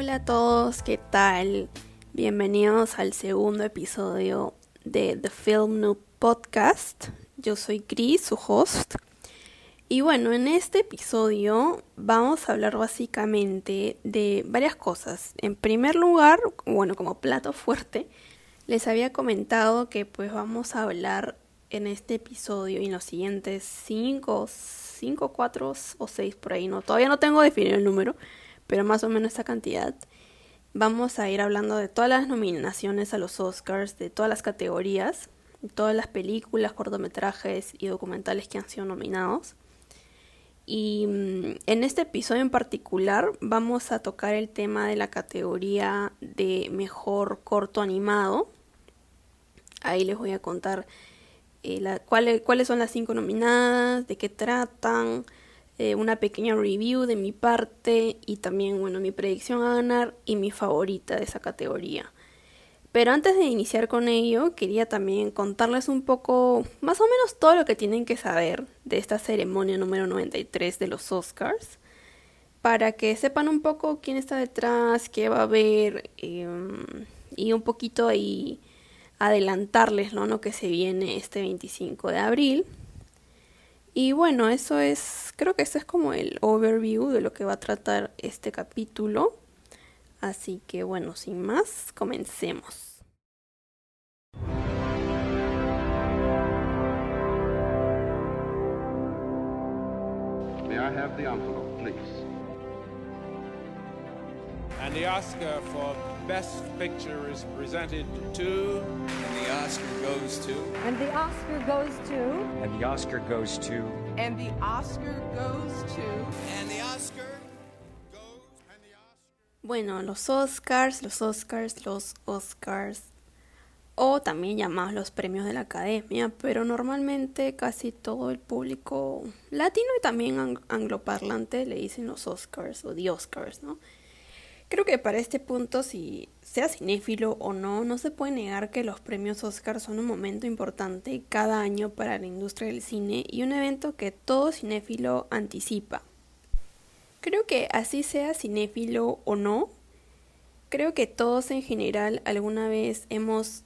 Hola a todos, ¿qué tal? Bienvenidos al segundo episodio de The Film Noob Podcast. Yo soy Chris, su host. Y bueno, en este episodio vamos a hablar básicamente de varias cosas. En primer lugar, bueno, como plato fuerte, les había comentado que pues vamos a hablar en este episodio y en los siguientes 5, 5, 4 o 6 por ahí, no, todavía no tengo definido el número, pero más o menos esa cantidad. Vamos a ir hablando de todas las nominaciones a los Oscars, de todas las categorías, todas las películas, cortometrajes y documentales que han sido nominados. Y mm, en este episodio en particular vamos a tocar el tema de la categoría de mejor corto animado. Ahí les voy a contar eh, cuáles son las cinco nominadas, de qué tratan, eh, una pequeña review de mi parte y también, bueno, mi predicción a ganar y mi favorita de esa categoría. Pero antes de iniciar con ello, quería también contarles un poco, más o menos todo lo que tienen que saber de esta ceremonia número 93 de los Oscars, para que sepan un poco quién está detrás, qué va a haber, em, y un poquito ahí adelantarles lo que se viene este 25 de abril. Y bueno, eso es, creo que este es como el overview de lo que va a tratar este capítulo. Así que bueno, sin más, comencemos. May I have the envelope, please? And the Oscar for Best Picture is presented to. And the Oscar goes to. And the Oscar goes to. And the Oscar goes to. And the Oscar goes to. And the Oscar Bueno, los Oscars, los Oscars, los Oscars, o también llamados los premios de la academia, pero normalmente casi todo el público latino y también angloparlante le dicen los Oscars o the Oscars, ¿no? Creo que para este punto, si sea cinéfilo o no, no se puede negar que los premios Oscar son un momento importante cada año para la industria del cine y un evento que todo cinéfilo anticipa. Creo que así sea cinéfilo o no, creo que todos en general alguna vez hemos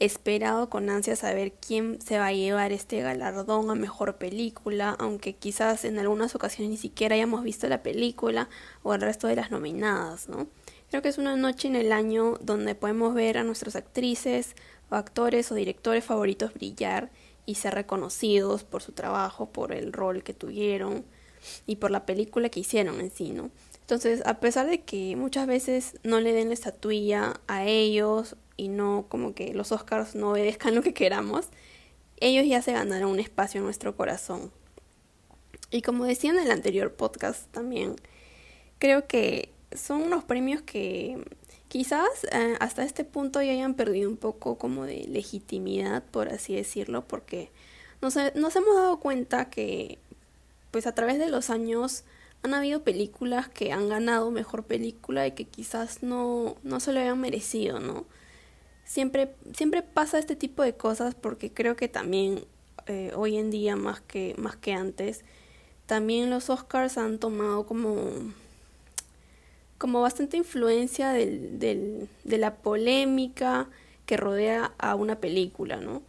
esperado con ansia saber quién se va a llevar este galardón a mejor película, aunque quizás en algunas ocasiones ni siquiera hayamos visto la película o el resto de las nominadas, ¿no? Creo que es una noche en el año donde podemos ver a nuestras actrices o actores o directores favoritos brillar y ser reconocidos por su trabajo, por el rol que tuvieron y por la película que hicieron en sí, ¿no? Entonces, a pesar de que muchas veces no le den la estatuilla a ellos y no como que los Oscars no obedezcan lo que queramos, ellos ya se ganaron un espacio en nuestro corazón. Y como decía en el anterior podcast también, creo que son unos premios que quizás eh, hasta este punto ya hayan perdido un poco como de legitimidad, por así decirlo, porque nos, nos hemos dado cuenta que pues a través de los años han habido películas que han ganado mejor película y que quizás no, no se lo habían merecido, ¿no? Siempre, siempre pasa este tipo de cosas porque creo que también eh, hoy en día más que, más que antes, también los Oscars han tomado como, como bastante influencia del, del, de la polémica que rodea a una película, ¿no?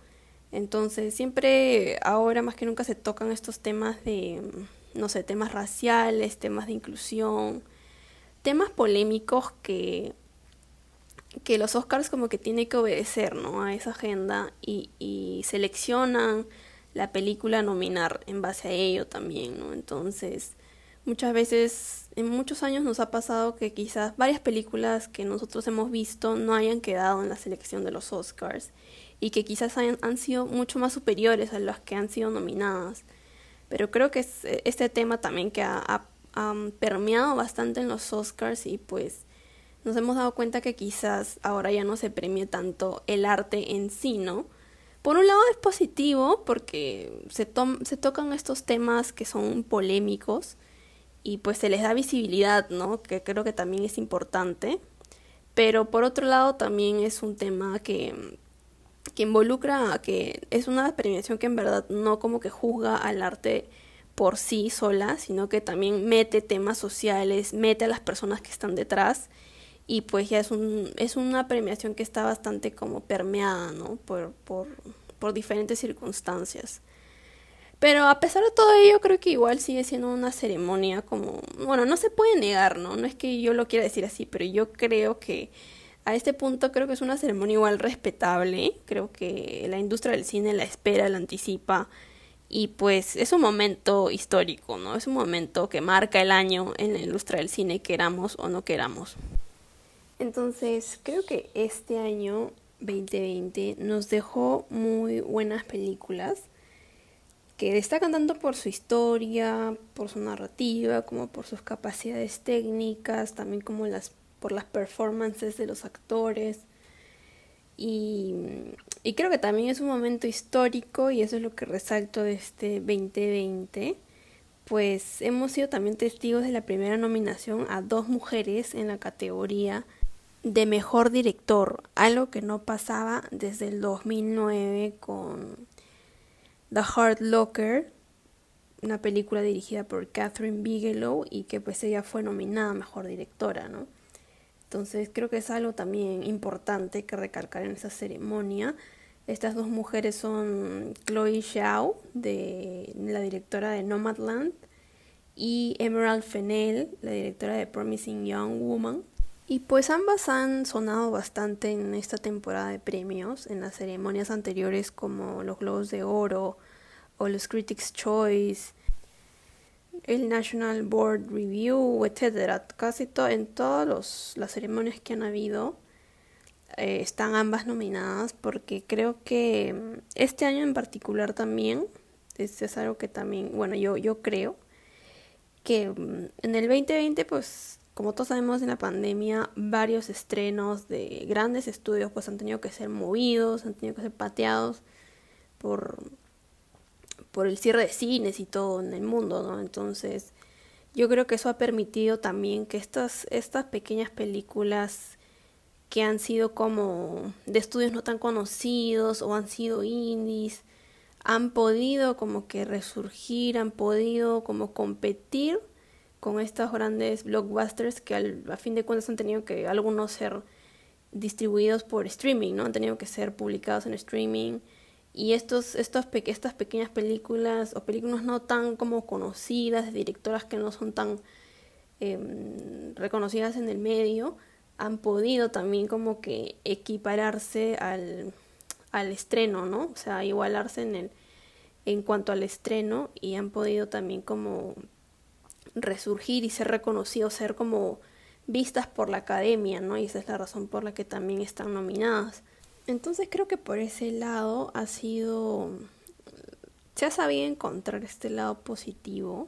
Entonces siempre, ahora más que nunca se tocan estos temas de no sé, temas raciales, temas de inclusión, temas polémicos que, que los Oscars como que tienen que obedecer, ¿no? A esa agenda y, y seleccionan la película a nominar en base a ello también, ¿no? Entonces, muchas veces, en muchos años nos ha pasado que quizás varias películas que nosotros hemos visto no hayan quedado en la selección de los Oscars y que quizás hayan, han sido mucho más superiores a las que han sido nominadas. Pero creo que es este tema también que ha, permeado bastante en los Oscars y pues nos hemos dado cuenta que quizás ahora ya no se premie tanto el arte en sí, ¿no? Por un lado es positivo porque se, tocan estos temas que son polémicos y pues se les da visibilidad, ¿no? Que creo que también es importante. Pero por otro lado también es un tema que que involucra a que es una premiación que en verdad no como que juzga al arte por sí sola, sino que también mete temas sociales, mete a las personas que están detrás y pues ya es, un, es una premiación que está bastante como permeada, ¿no? Por, por, por diferentes circunstancias. Pero a pesar de todo ello, creo que igual sigue siendo una ceremonia como, bueno, no se puede negar, ¿no? No es que yo lo quiera decir así, pero yo creo que a este punto creo que es una ceremonia igual respetable. Creo que la industria del cine la espera, la anticipa. Y pues es un momento histórico, ¿no? Es un momento que marca el año en la industria del cine, queramos o no queramos. Entonces, creo que este año 2020 nos dejó muy buenas películas que destacan tanto por su historia, por su narrativa, como por sus capacidades técnicas, también como las, por las performances de los actores. Y, y creo que también es un momento histórico y eso es lo que resalto de este 2020 pues hemos sido también testigos de la primera nominación a dos mujeres en la categoría de mejor director, algo que no pasaba desde el 2009 con The Hard Locker, una película dirigida por Catherine Bigelow y que pues ella fue nominada mejor directora, ¿no? Entonces creo que es algo también importante que recalcar en esa ceremonia. Estas dos mujeres son Chloe Zhao, de la directora de Nomadland, y Emerald Fennell, la directora de Promising Young Woman. Y pues ambas han sonado bastante en esta temporada de premios, en las ceremonias anteriores como los Globos de Oro o los Critics' Choice, el National Board Review, etc. Casi en todas las ceremonias que han habido eh, están ambas nominadas porque creo que mm, este año en particular también es, es algo que también, bueno, yo, yo creo que mm, en el 2020 pues como todos sabemos en la pandemia, varios estrenos de grandes estudios pues han tenido que ser movidos, han tenido que ser pateados por, por el cierre de cines y todo en el mundo, ¿no? Entonces, yo creo que eso ha permitido también que estas, estas pequeñas películas que han sido como de estudios no tan conocidos o han sido indies, han podido como que resurgir, han podido como competir con estos grandes blockbusters que al, a fin de cuentas han tenido que algunos ser distribuidos por streaming, ¿no? Han tenido que ser publicados en streaming. Y estos, estos estas pequeñas películas o películas no tan como conocidas, de directoras que no son tan em, reconocidas en el medio, han podido también como que equipararse al, al estreno, ¿no? O sea, igualarse en el en cuanto al estreno y han podido también como resurgir y ser reconocidos, ser como vistas por la academia, ¿no? Y esa es la razón por la que también están nominadas. Entonces creo que por ese lado ha sido, se ha sabido encontrar este lado positivo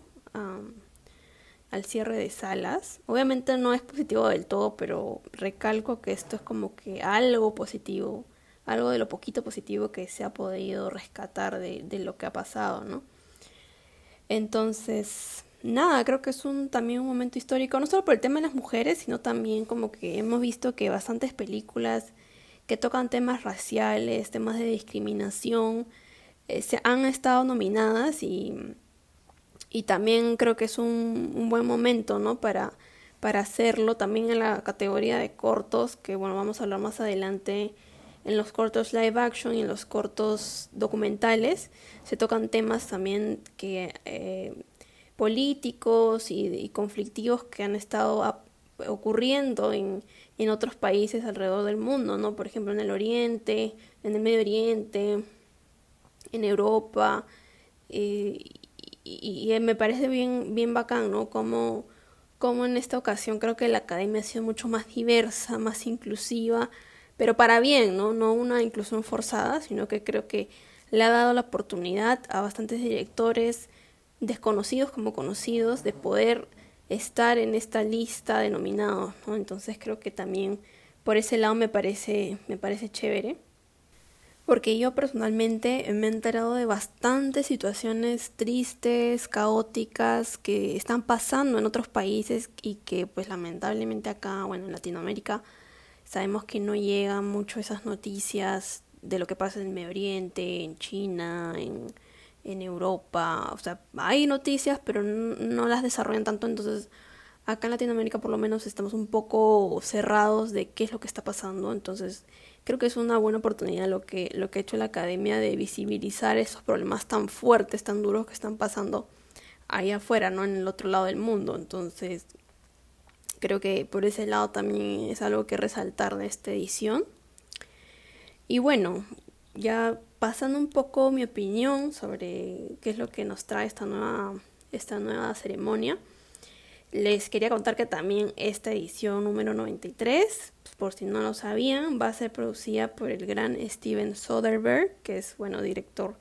al cierre de salas. Obviamente no es positivo del todo, pero recalco que esto es como que algo positivo, algo de lo poquito positivo que se ha podido rescatar de, de lo que ha pasado, ¿no? Entonces, nada, creo que es un también un momento histórico, no solo por el tema de las mujeres, sino también como que hemos visto que bastantes películas que tocan temas raciales, temas de discriminación, eh, se han estado nominadas y, y también creo que es un, buen momento, ¿no? Para, para hacerlo también en la categoría de cortos, que bueno, vamos a hablar más adelante en los cortos live action y en los cortos documentales, se tocan temas también que eh, políticos y, conflictivos que han estado ocurriendo en, en otros países alrededor del mundo, ¿no? Por ejemplo, en el Oriente, en el Medio Oriente, en Europa. Eh, y, me parece bien, bien bacán, ¿no? Como, como en esta ocasión creo que la academia ha sido mucho más diversa, más inclusiva, pero para bien, ¿no? No una inclusión forzada, sino que creo que le ha dado la oportunidad a bastantes directores, desconocidos como conocidos de poder estar en esta lista de nominados, ¿no? Entonces creo que también por ese lado me parece, me parece chévere. Porque yo personalmente me he enterado de bastantes situaciones tristes, caóticas, que están pasando en otros países y que pues lamentablemente acá, bueno, en Latinoamérica, sabemos que no llegan mucho esas noticias de lo que pasa en el Medio Oriente, en China, en, en Europa, o sea, hay noticias, pero no las desarrollan tanto, entonces acá en Latinoamérica por lo menos estamos un poco cerrados de qué es lo que está pasando, entonces creo que es una buena oportunidad lo que, lo que ha hecho la academia de visibilizar esos problemas tan fuertes, tan duros que están pasando ahí afuera, ¿no? En el otro lado del mundo. Entonces, creo que por ese lado también es algo que resaltar de esta edición. Y bueno, ya pasando un poco mi opinión sobre qué es lo que nos trae esta nueva, esta nueva ceremonia. Les quería contar que también esta edición número 93, por si no lo sabían, va a ser producida por el gran Steven Soderbergh, que es, bueno, director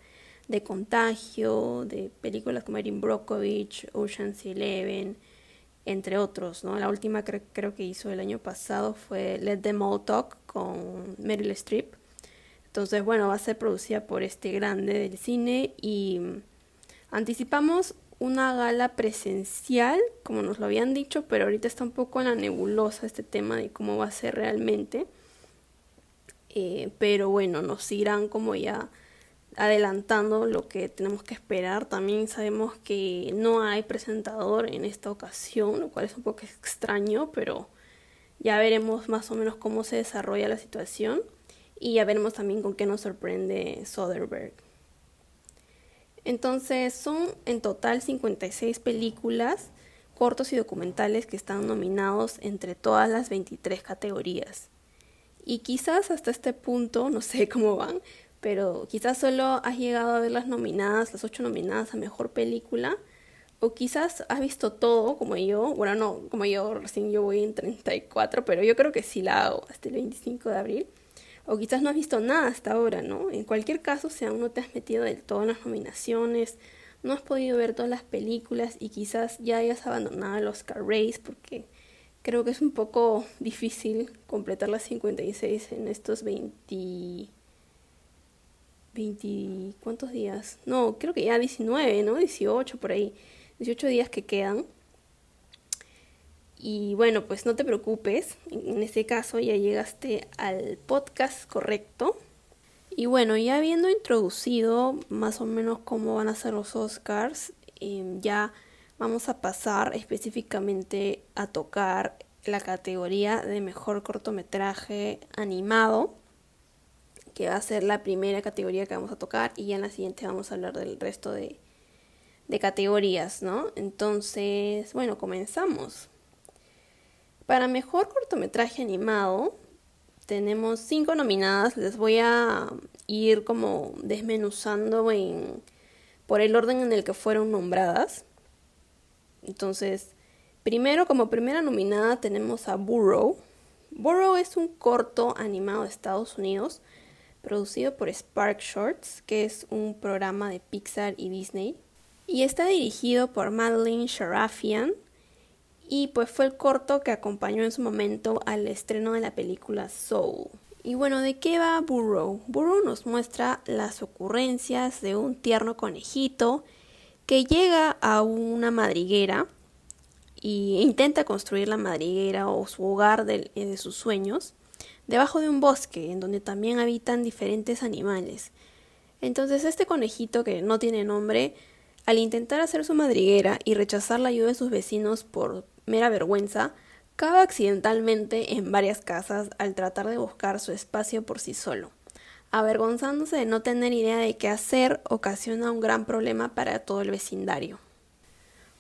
de Contagio, de películas como Erin Brockovich, Ocean's Eleven, entre otros, ¿no? La última creo que hizo el año pasado fue Let Them All Talk con Meryl Streep. Entonces, bueno, va a ser producida por este grande del cine y anticipamos una gala presencial, como nos lo habían dicho, pero ahorita está un poco en la nebulosa este tema de cómo va a ser realmente. Eh, pero bueno, nos irán como ya adelantando lo que tenemos que esperar. También sabemos que no hay presentador en esta ocasión, lo cual es un poco extraño, pero ya veremos más o menos cómo se desarrolla la situación y ya veremos también con qué nos sorprende Soderbergh. Entonces son en total 56 películas, cortos y documentales que están nominados entre todas las 23 categorías. Y quizás hasta este punto, no sé cómo van, pero quizás solo has llegado a ver las nominadas, las 8 nominadas a Mejor Película, o quizás has visto todo como yo, bueno, no, como yo recién yo voy en 34, pero yo creo que sí la hago hasta el 25 de abril o quizás no has visto nada hasta ahora, ¿no? En cualquier caso, si aún no te has metido del todo en las nominaciones, no has podido ver todas las películas y quizás ya hayas abandonado el Oscar Race porque creo que es un poco difícil completar las 56 en estos 20 20 ¿cuántos días? No, creo que ya 19, ¿no? 18 por ahí. 18 días que quedan. Y bueno, pues no te preocupes, en este caso ya llegaste al podcast correcto. Y bueno, ya habiendo introducido más o menos cómo van a ser los Oscars, em, ya vamos a pasar específicamente a tocar la categoría de mejor cortometraje animado, que va a ser la primera categoría que vamos a tocar, y ya en la siguiente vamos a hablar del resto de, de categorías, ¿no? Entonces, bueno, comenzamos. Para mejor cortometraje animado tenemos cinco nominadas. Les voy a ir como desmenuzando en, por el orden en el que fueron nombradas. Entonces, primero como primera nominada tenemos a Burrow. Burrow es un corto animado de Estados Unidos producido por Spark Shorts, que es un programa de Pixar y Disney. Y está dirigido por Madeline Sharafian, y pues fue el corto que acompañó en su momento al estreno de la película Soul. Y bueno, ¿de qué va Burrow? Burrow nos muestra las ocurrencias de un tierno conejito que llega a una madriguera e intenta construir la madriguera o su hogar de, de sus sueños debajo de un bosque en donde también habitan diferentes animales. Entonces este conejito que no tiene nombre, al intentar hacer su madriguera y rechazar la ayuda de sus vecinos por mera vergüenza, cabe accidentalmente en varias casas al tratar de buscar su espacio por sí solo. Avergonzándose de no tener idea de qué hacer, ocasiona un gran problema para todo el vecindario.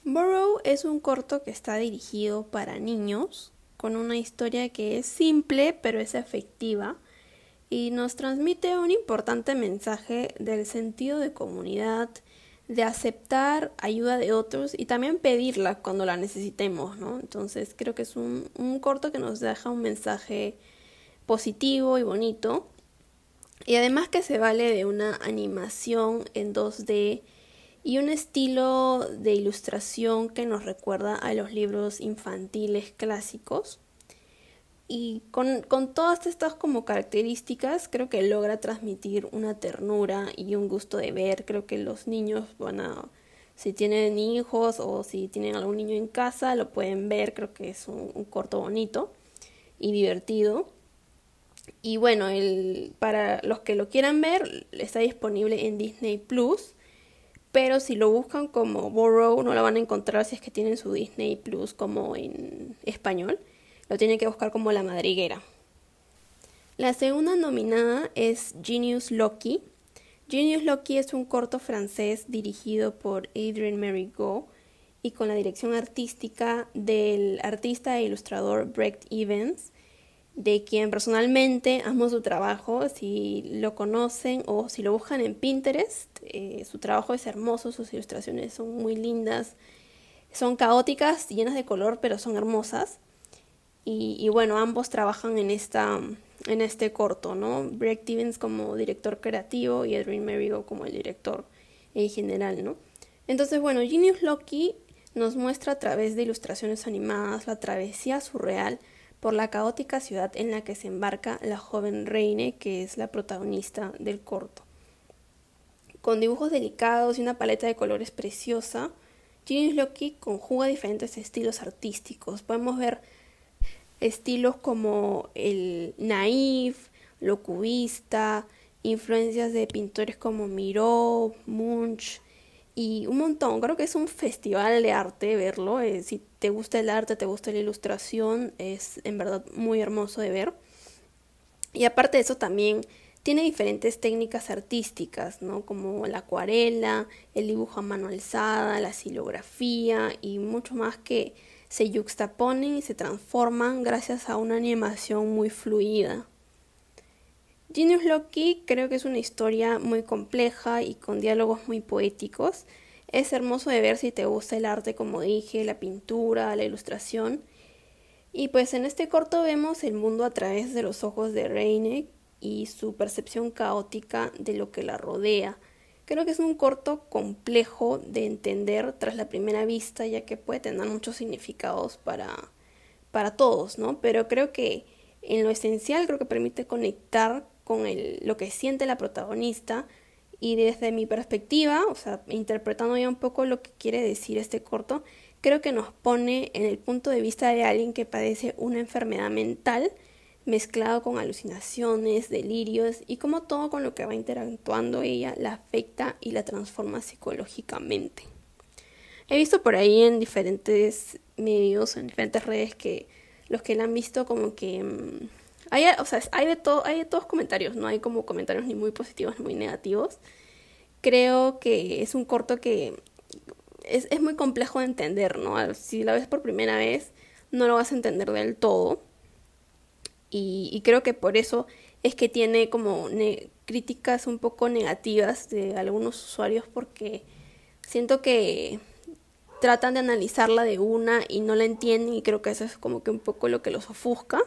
Burrow es un corto que está dirigido para niños, con una historia que es simple pero es efectiva y nos transmite un importante mensaje del sentido de comunidad de aceptar ayuda de otros y también pedirla cuando la necesitemos, ¿no? Entonces creo que es un, un corto que nos deja un mensaje positivo y bonito. Y además que se vale de una animación en 2D y un estilo de ilustración que nos recuerda a los libros infantiles clásicos y con, con, todas estas como características creo que logra transmitir una ternura y un gusto de ver. Creo que los niños van a, si tienen hijos o si tienen algún niño en casa, lo pueden ver. Creo que es un, un corto bonito y divertido. Y bueno, el, para los que lo quieran ver, está disponible en Disney Plus. pero si lo buscan como Borrow no lo van a encontrar si es que tienen su Disney Plus como en español. Lo tienen que buscar como La Madriguera. La segunda nominada es Genius Loki. Genius Loki es un corto francés dirigido por Adrian Go y con la dirección artística del artista e ilustrador Brecht Evans, de quien personalmente amo su trabajo. Si lo conocen o si lo buscan en Pinterest, eh, su trabajo es hermoso, sus ilustraciones son muy lindas, son caóticas, llenas de color, pero son hermosas. Y, bueno, ambos trabajan en, esta, en este corto, ¿no? Brecht Evans como director creativo y Edwin Merigo como el director en general, ¿no? Entonces, bueno, Genius Loki nos muestra a través de ilustraciones animadas la travesía surreal por la caótica ciudad en la que se embarca la joven Reine, que es la protagonista del corto. Con dibujos delicados y una paleta de colores preciosa, Genius Loki conjuga diferentes estilos artísticos. Podemos ver estilos como el naif, lo cubista, influencias de pintores como Miró, Munch, y un montón. Creo que es un festival de arte verlo. Eh, si te gusta el arte, te gusta la ilustración, es en verdad muy hermoso de ver. Y aparte de eso también tiene diferentes técnicas artísticas, ¿no? Como la acuarela, el dibujo a mano alzada, la silografía y mucho más que se yuxtaponen y se transforman gracias a una animación muy fluida. Genius Loki creo que es una historia muy compleja y con diálogos muy poéticos. Es hermoso de ver si te gusta el arte, como dije, la pintura, la ilustración. Y pues en este corto vemos el mundo a través de los ojos de Reine y su percepción caótica de lo que la rodea. Creo que es un corto complejo de entender tras la primera vista, ya que puede tener muchos significados para, para todos, ¿no? Pero creo que en lo esencial creo que permite conectar con el, lo que siente la protagonista y desde mi perspectiva, o sea, interpretando ya un poco lo que quiere decir este corto, creo que nos pone en el punto de vista de alguien que padece una enfermedad mental mezclado con alucinaciones, delirios y como todo con lo que va interactuando ella la afecta y la transforma psicológicamente. He visto por ahí en diferentes medios, en diferentes redes que los que la han visto como que mm, hay, o sea, hay de todo, hay de todos comentarios, no hay como comentarios ni muy positivos ni muy negativos. Creo que es un corto que es, es muy complejo de entender, ¿no? Si la ves por primera vez, no lo vas a entender del todo. Y, y creo que por eso es que tiene como críticas un poco negativas de algunos usuarios porque siento que tratan de analizarla de una y no la entienden y creo que eso es como que un poco lo que los ofusca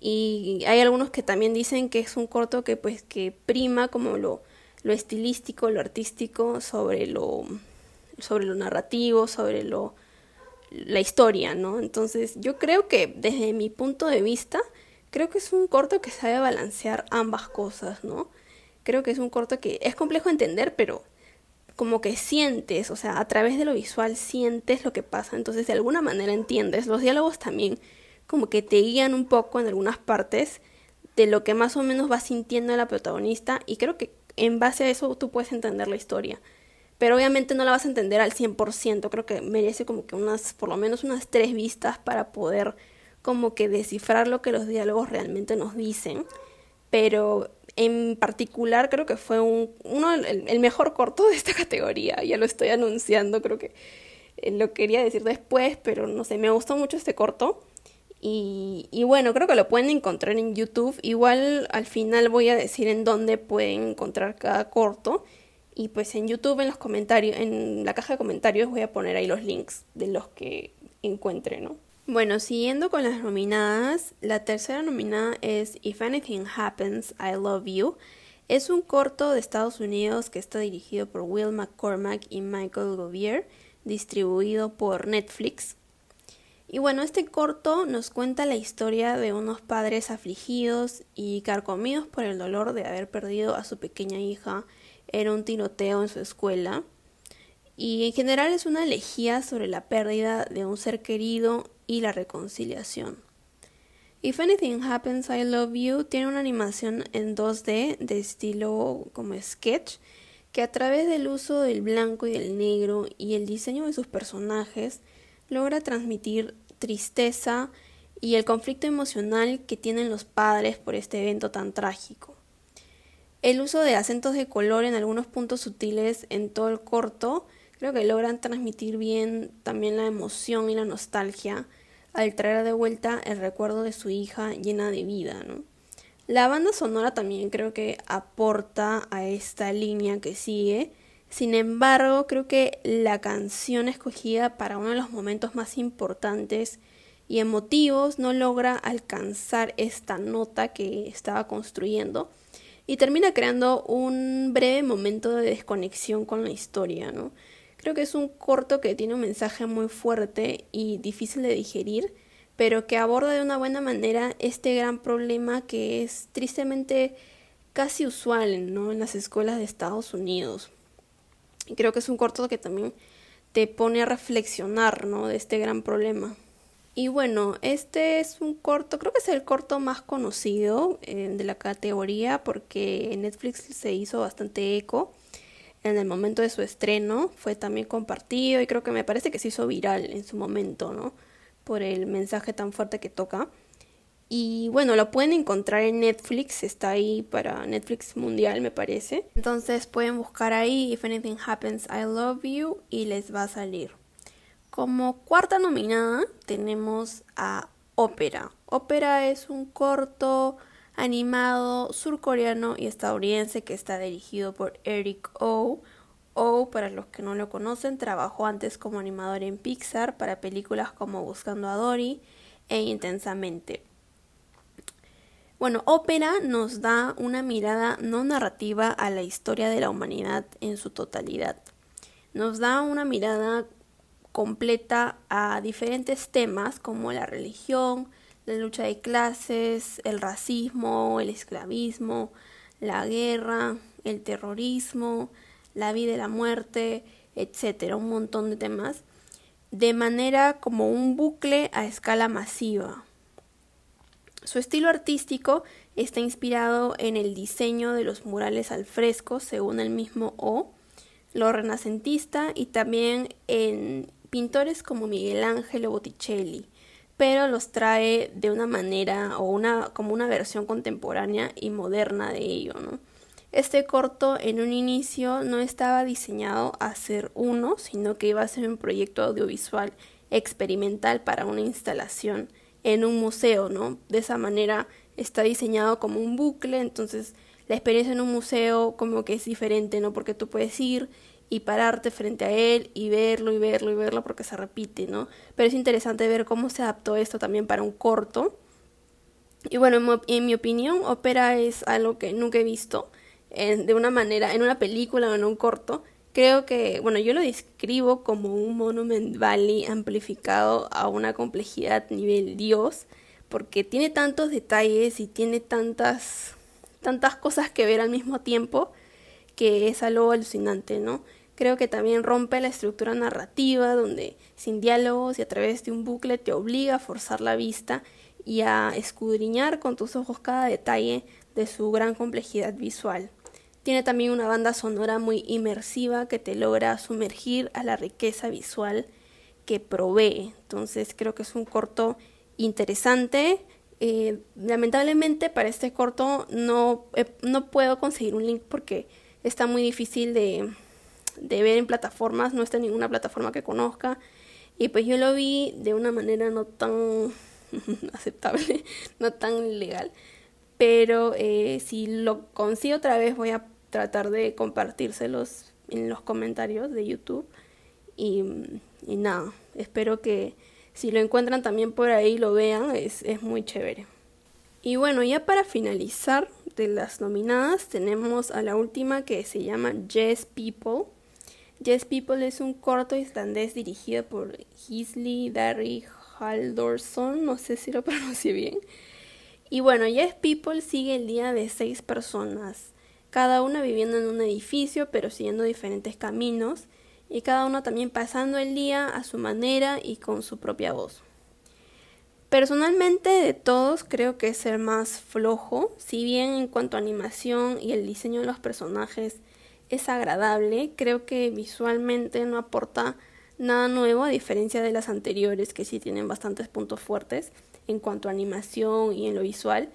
y hay algunos que también dicen que es un corto que pues que prima como lo, lo estilístico, lo artístico sobre lo sobre lo narrativo, sobre lo la historia, ¿no? Entonces, yo creo que desde mi punto de vista, creo que es un corto que sabe balancear ambas cosas, ¿no? Creo que es un corto que es complejo de entender, pero como que sientes, o sea, a través de lo visual sientes lo que pasa, entonces de alguna manera entiendes. Los diálogos también como que te guían un poco en algunas partes de lo que más o menos va sintiendo la protagonista y creo que en base a eso tú puedes entender la historia. Pero obviamente no la vas a entender al 100%, creo que merece como que unas, por lo menos unas tres vistas para poder como que descifrar lo que los diálogos realmente nos dicen. Pero en particular creo que fue un, uno, el, mejor corto de esta categoría, ya lo estoy anunciando, creo que eh, lo quería decir después, pero no sé, me gustó mucho este corto. Y, y, bueno, creo que lo pueden encontrar en YouTube. Igual al final voy a decir en dónde pueden encontrar cada corto. Y pues en YouTube, en los comentarios, en la caja de comentarios voy a poner ahí los links de los que encuentre, ¿no? Bueno, siguiendo con las nominadas, la tercera nominada es If Anything Happens, I Love You. Es un corto de Estados Unidos que está dirigido por Will McCormack y Michael Govier, distribuido por Netflix. Y bueno, este corto nos cuenta la historia de unos padres afligidos y carcomidos por el dolor de haber perdido a su pequeña hija en un tiroteo en su escuela. Y en general es una elegía sobre la pérdida de un ser querido y la reconciliación. If Anything Happens, I Love You tiene una animación en 2D de estilo como sketch que a través del uso del blanco y del negro y el diseño de sus personajes logra transmitir tristeza y el conflicto emocional que tienen los padres por este evento tan trágico. El uso de acentos de color en algunos puntos sutiles en todo el corto creo que logran transmitir bien también la emoción y la nostalgia al traer de vuelta el recuerdo de su hija llena de vida, ¿no? La banda sonora también creo que aporta a esta línea que sigue. Sin embargo, creo que la canción escogida para uno de los momentos más importantes y emotivos no logra alcanzar esta nota que estaba construyendo y termina creando un breve momento de desconexión con la historia, ¿no? Creo que es un corto que tiene un mensaje muy fuerte y difícil de digerir, pero que aborda de una buena manera este gran problema que es tristemente casi usual ¿no? en las escuelas de Estados Unidos. Y creo que es un corto que también te pone a reflexionar ¿no? de este gran problema. Y bueno, este es un corto, creo que es el corto más conocido eh, de la categoría porque Netflix se hizo bastante eco en el momento de su estreno, fue también compartido y creo que me parece que se hizo viral en su momento, ¿no? Por el mensaje tan fuerte que toca. Y bueno, lo pueden encontrar en Netflix, está ahí para Netflix Mundial, me parece. Entonces pueden buscar ahí If Anything Happens, I Love You y les va a salir. Como cuarta nominada tenemos a Ópera. Ópera es un corto animado surcoreano y estadounidense que está dirigido por Eric O. O, para los que no lo conocen, trabajó antes como animador en Pixar para películas como Buscando a Dory e Intensamente. Bueno, Ópera nos da una mirada no narrativa a la historia de la humanidad en su totalidad. Nos da una mirada completa a diferentes temas como la religión, la lucha de clases, el racismo, el esclavismo, la guerra, el terrorismo, la vida y la muerte, etcétera, un montón de temas, de manera como un bucle a escala masiva. Su estilo artístico está inspirado en el diseño de los murales al fresco, según el mismo O, lo renacentista y también en pintores como Miguel Ángel o Botticelli pero los trae de una manera o una como una versión contemporánea y moderna de ello, ¿no? Este corto en un inicio no estaba diseñado a ser uno, sino que iba a ser un proyecto audiovisual experimental para una instalación en un museo, ¿no? De esa manera está diseñado como un bucle, entonces la experiencia en un museo como que es diferente, ¿no? Porque tú puedes ir y pararte frente a él y verlo y verlo y verlo porque se repite, ¿no? Pero es interesante ver cómo se adaptó esto también para un corto. Y bueno, en mi, opinión, ópera es algo que nunca he visto de una manera, en una película o en un corto. Creo que, bueno, yo lo describo como un Monument Valley amplificado a una complejidad nivel Dios, porque tiene tantos detalles y tiene tantas, tantas cosas que ver al mismo tiempo que es algo alucinante, ¿no? Creo que también rompe la estructura narrativa donde sin diálogos y a través de un bucle te obliga a forzar la vista y a escudriñar con tus ojos cada detalle de su gran complejidad visual. Tiene también una banda sonora muy inmersiva que te logra sumergir a la riqueza visual que provee. Entonces creo que es un corto interesante. Eh, lamentablemente para este corto no, eh, no puedo conseguir un link porque está muy difícil de, de ver en plataformas, no está en ninguna plataforma que conozca. Y pues yo lo vi de una manera no tan aceptable, no tan legal. Pero eh, si lo consigo otra vez voy a tratar de compartírselos en los comentarios de YouTube. Y, y nada, espero que si lo encuentran también por ahí lo vean, es, es muy chévere. Y bueno, ya para finalizar de las nominadas tenemos a la última que se llama Yes People Yes People es un corto islandés dirigido por Gisli Darry Haldorson, no sé si lo pronuncié bien. Y bueno, Yes People sigue el día de seis personas, cada una viviendo en un edificio pero siguiendo diferentes caminos y cada uno también pasando el día a su manera y con su propia voz. Personalmente de todos creo que es el más flojo, si bien en cuanto a animación y el diseño de los personajes es agradable, creo que visualmente no aporta nada nuevo a diferencia de las anteriores que sí tienen bastantes puntos fuertes en cuanto a animación y en lo visual.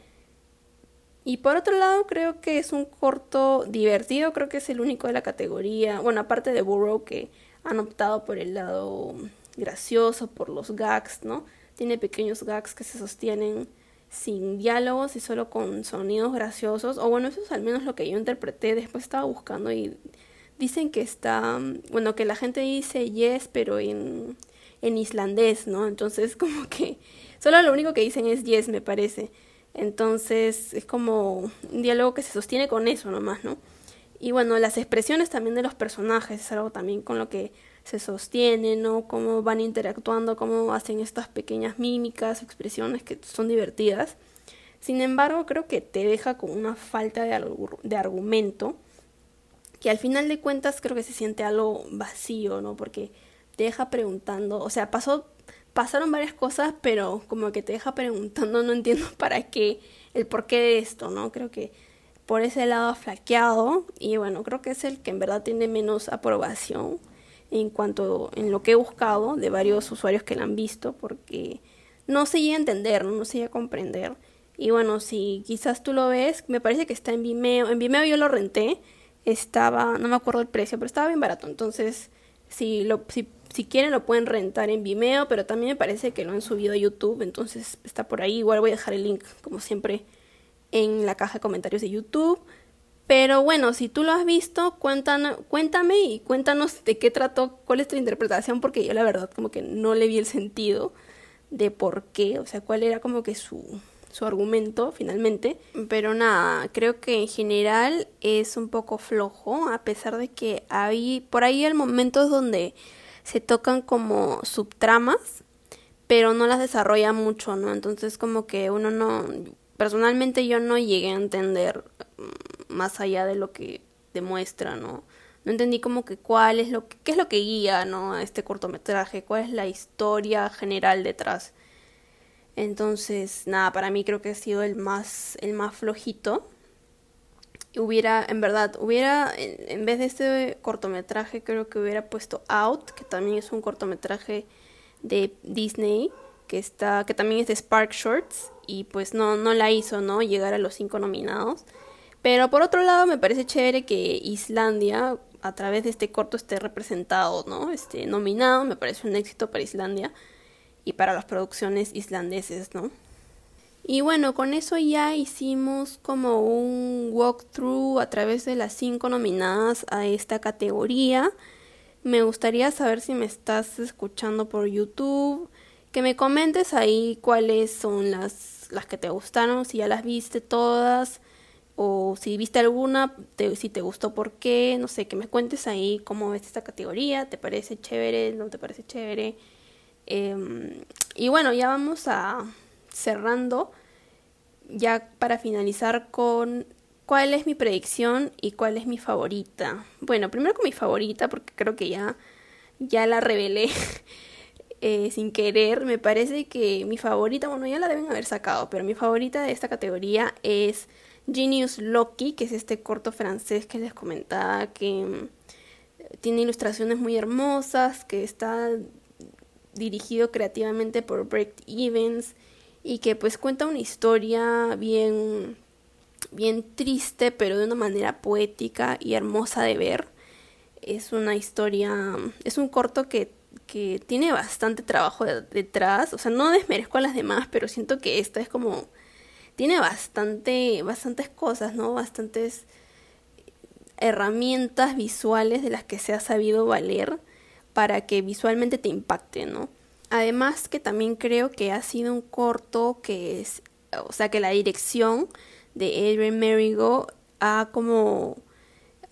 Y por otro lado creo que es un corto divertido, creo que es el único de la categoría, bueno aparte de Burrow que han optado por el lado gracioso, por los gags, ¿no? Tiene pequeños gags que se sostienen sin diálogos y solo con sonidos graciosos. O bueno, eso es al menos lo que yo interpreté. Después estaba buscando y dicen que está, bueno, que la gente dice yes, pero en, en islandés, ¿no? Entonces como que solo lo único que dicen es yes, me parece. Entonces es como un diálogo que se sostiene con eso nomás, ¿no? Y bueno, las expresiones también de los personajes es algo también con lo que se sostienen, ¿no? Cómo van interactuando, cómo hacen estas pequeñas mímicas, expresiones que son divertidas. Sin embargo, creo que te deja con una falta de, de argumento, que al final de cuentas creo que se siente algo vacío, ¿no? Porque te deja preguntando, o sea, pasó, pasaron varias cosas, pero como que te deja preguntando, no entiendo para qué, el porqué de esto, ¿no? Creo que por ese lado flaqueado, y bueno, creo que es el que en verdad tiene menos aprobación en cuanto en lo que he buscado de varios usuarios que la han visto porque no se llega a entender, no, se llega a comprender. Y bueno, si quizás tú lo ves, me parece que está en Vimeo. En Vimeo yo lo renté, estaba, no me acuerdo el precio, pero estaba bien barato. Entonces, si, lo, si, si quieren lo pueden rentar en Vimeo, pero también me parece que lo han subido a YouTube, entonces está por ahí. Igual voy a dejar el link, como siempre, en la caja de comentarios de YouTube. Pero bueno, si tú lo has visto, cuéntame y cuéntanos de qué trató, cuál es tu interpretación, porque yo la verdad como que no le vi el sentido de por qué, o sea, cuál era como que su, su argumento finalmente. Pero nada, creo que en general es un poco flojo, a pesar de que hay por ahí hay momentos donde se tocan como subtramas, pero no las desarrolla mucho, ¿no? Entonces como que uno no, personalmente yo no llegué a entender más allá de lo que demuestra, ¿no? No entendí como que cuál es lo que, es lo que guía, ¿no? A este cortometraje, cuál es la historia general detrás. Entonces, nada, para mí creo que ha sido el más, el más flojito. Hubiera, en verdad, hubiera, en, vez de este cortometraje, creo que hubiera puesto Out, que también es un cortometraje de Disney, que está, que también es de Spark Shorts, y pues no, no la hizo, ¿no? Llegar a los cinco nominados. Pero por otro lado me parece chévere que Islandia a través de este corto esté representado, ¿no? Este nominado, me parece un éxito para Islandia y para las producciones islandeses, ¿no? Y bueno, con eso ya hicimos como un walkthrough a través de las cinco nominadas a esta categoría. Me gustaría saber si me estás escuchando por YouTube, que me comentes ahí cuáles son las, las que te gustaron, si ya las viste todas, o si viste alguna, si te gustó por qué, no sé, que me cuentes ahí cómo ves esta categoría, te parece chévere, no te parece chévere. Em, y bueno, ya vamos a cerrando, ya para finalizar con cuál es mi predicción y cuál es mi favorita. Bueno, primero con mi favorita, porque creo que ya, ya la revelé. Eh, sin querer, me parece que mi favorita, bueno, ya la deben haber sacado, pero mi favorita de esta categoría es Genius Loki, que es este corto francés que les comentaba, que mm, tiene ilustraciones muy hermosas, que está dirigido creativamente por Brett Evans y que pues cuenta una historia bien bien triste pero de una manera poética y hermosa de ver. Es una historia, es un corto que, que tiene bastante trabajo detrás, o sea, no desmerezco a las demás, pero siento que esta es como tiene bastante, bastantes cosas, ¿no? Bastantes herramientas visuales de las que se ha sabido valer para que visualmente te impacte, ¿no? Además que también creo que ha sido un corto que es, o sea, que la dirección de Adrian Merigo ha como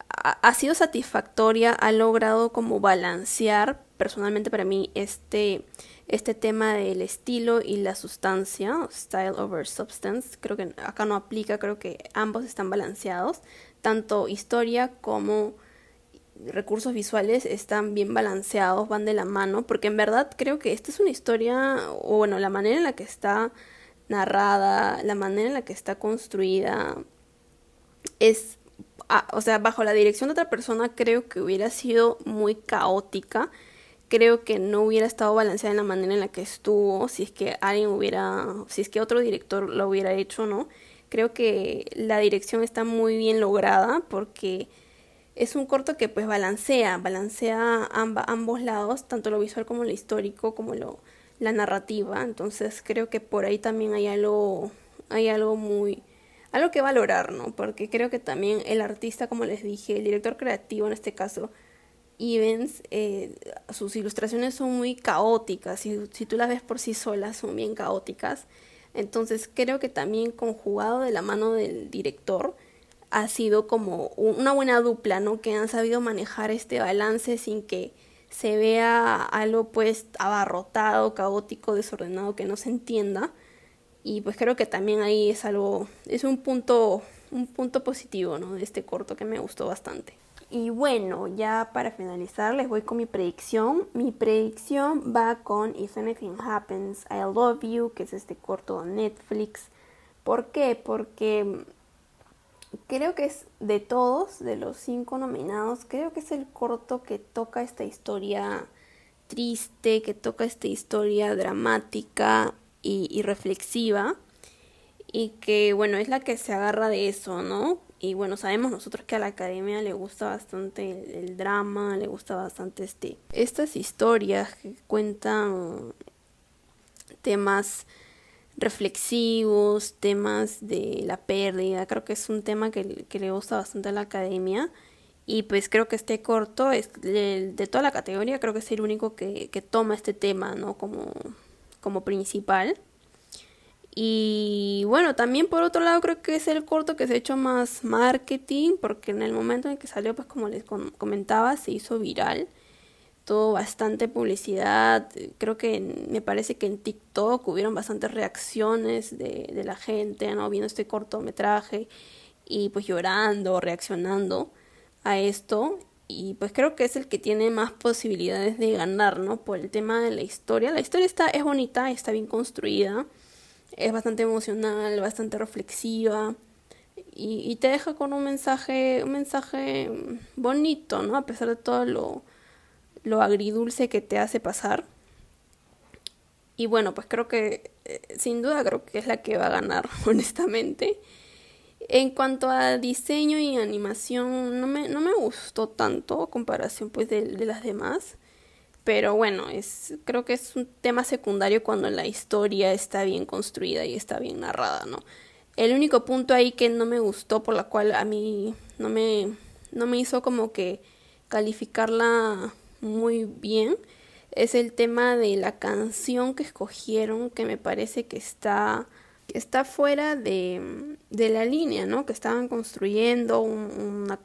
ha, sido satisfactoria, ha logrado como balancear personalmente para mí este este tema del estilo y la sustancia, style over substance, creo que acá no aplica, creo que ambos están balanceados, tanto historia como recursos visuales están bien balanceados, van de la mano, porque en verdad creo que esta es una historia, o bueno, la manera en la que está narrada, la manera en la que está construida, es ah, o sea, bajo la dirección de otra persona creo que hubiera sido muy caótica. Creo que no hubiera estado balanceada en la manera en la que estuvo, si es que alguien hubiera, si es que otro director lo hubiera hecho, ¿no? Creo que la dirección está muy bien lograda porque es un corto que pues balancea, balancea ambos lados, tanto lo visual como lo histórico, como lo, la narrativa. Entonces creo que por ahí también hay algo, hay algo muy, algo que valorar, ¿no? Porque creo que también el artista, como les dije, el director creativo en este caso, Evans, eh, sus ilustraciones son muy caóticas, si, si tú las ves por sí solas son bien caóticas. Entonces creo que también conjugado de la mano del director ha sido como una buena dupla, ¿no? Que han sabido manejar este balance sin que se vea algo pues abarrotado, caótico, desordenado, que no se entienda. Y pues creo que también ahí es algo, es un punto, un punto positivo, ¿no? De este corto que me gustó bastante. Y bueno, ya para finalizar les voy con mi predicción. Mi predicción va con If Anything Happens, I Love You, que es este corto de Netflix. ¿Por qué? Porque creo que es de todos, de los cinco nominados, creo que es el corto que toca esta historia triste, que toca esta historia dramática y, reflexiva y que bueno, es la que se agarra de eso, ¿no? Y bueno, sabemos nosotros que a la academia le gusta bastante el, drama, le gusta bastante este, estas historias que cuentan temas reflexivos, temas de la pérdida, creo que es un tema que, le gusta bastante a la academia y pues creo que este corto es de, toda la categoría creo que es el único que, que toma este tema no como, como principal y bueno también por otro lado creo que es el corto que se ha hecho más marketing porque en el momento en que salió pues como les comentaba se hizo viral tuvo bastante publicidad. Creo que me parece que en TikTok hubieron bastantes reacciones de, de la gente, ¿no? Viendo este cortometraje y pues llorando, reaccionando a esto. Y pues creo que es el que tiene más posibilidades de ganar, ¿no? Por el tema de la historia. La historia está, es bonita, está bien construida, es bastante emocional, bastante reflexiva. Y, te deja con un mensaje, un mensaje bonito, ¿no? A pesar de todo lo, lo agridulce que te hace pasar. Y bueno, pues creo que eh, sin duda creo que es la que va a ganar, honestamente. En cuanto a diseño y animación, no me, no me gustó tanto a comparación pues de, de, las demás. Pero bueno, es, creo que es un tema secundario cuando la historia está bien construida y está bien narrada, ¿no? El único punto ahí que no me gustó, por la cual a mí no me, no me hizo como que calificarla muy bien es el tema de la canción que escogieron que me parece que está que está fuera de, de la línea, ¿no? Que estaban construyendo una,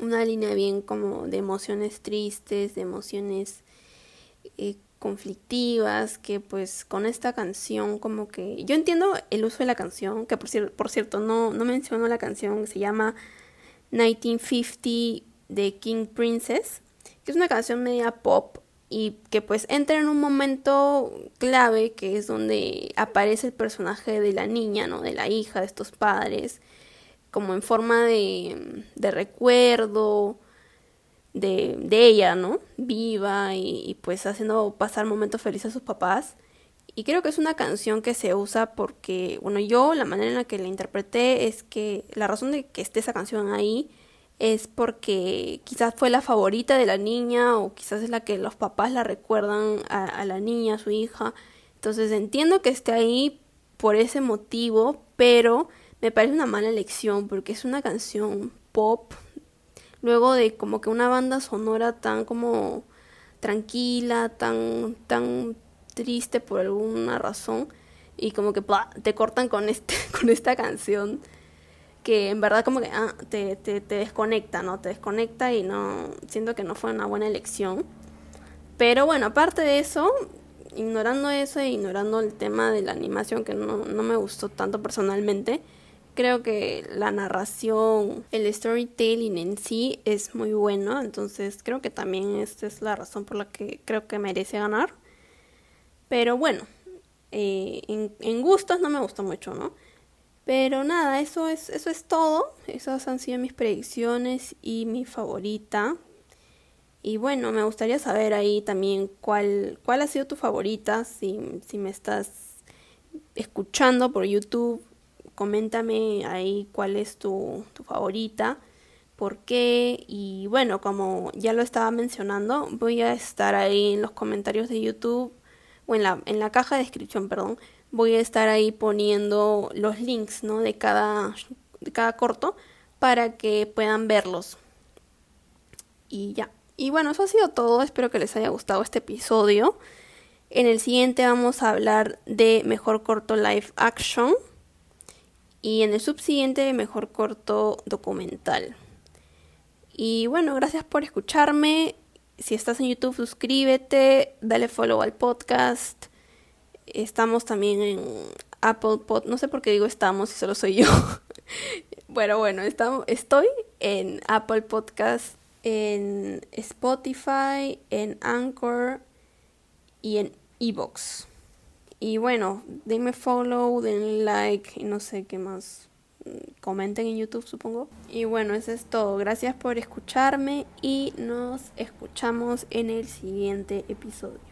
una línea bien como de emociones tristes, de emociones eh, conflictivas, que pues con esta canción como que... Yo entiendo el uso de la canción, que por, por cierto no, no menciono la canción, se llama 1950 de King Princess, que es una canción media pop y que pues entra en un momento clave que es donde aparece el personaje de la niña, ¿no? De la hija de estos padres, como en forma de, de recuerdo de, de, ella, ¿no? Viva y, y, pues haciendo pasar momentos felices a sus papás. Y creo que es una canción que se usa porque, bueno, yo la manera en la que la interpreté es que la razón de que esté esa canción ahí es porque quizás fue la favorita de la niña o quizás es la que los papás la recuerdan a, la niña, a su hija. Entonces entiendo que esté ahí por ese motivo, pero me parece una mala elección porque es una canción pop luego de como que una banda sonora tan como tranquila, tan tan triste por alguna razón y como que te cortan con este con esta canción que en verdad como que ah, te, te, te, desconecta, ¿no? Te desconecta y no siento que no fue una buena elección. Pero bueno, aparte de eso, ignorando eso e ignorando el tema de la animación que no, no me gustó tanto personalmente, creo que la narración, el storytelling en sí es muy bueno, entonces creo que también esta es la razón por la que creo que merece ganar. Pero bueno, eh, en, en gustos no me gustó mucho, ¿no? Pero nada, eso es, eso es todo. Esas han sido mis predicciones y mi favorita. Y bueno, me gustaría saber ahí también cuál, cuál ha sido tu favorita. Si, si me estás escuchando por YouTube, coméntame ahí cuál es tu, tu favorita, por qué. Y bueno, como ya lo estaba mencionando, voy a estar ahí en los comentarios de YouTube o en la, en la caja de descripción, perdón. Voy a estar ahí poniendo los links ¿no? de, cada, de cada corto para que puedan verlos. Y ya. Y bueno, eso ha sido todo. Espero que les haya gustado este episodio. En el siguiente vamos a hablar de mejor corto live action. Y en el subsiguiente, mejor corto documental. Y bueno, gracias por escucharme. Si estás en YouTube, suscríbete, dale follow al podcast. Estamos también en Apple Pod. No sé por qué digo estamos si solo soy yo. bueno, bueno, estamos, estoy en Apple Podcast, en Spotify, en Anchor y en Evox. Y bueno, denme follow, denle like y no sé qué más. Comenten en YouTube, supongo. Y bueno, eso es todo. Gracias por escucharme y nos escuchamos en el siguiente episodio.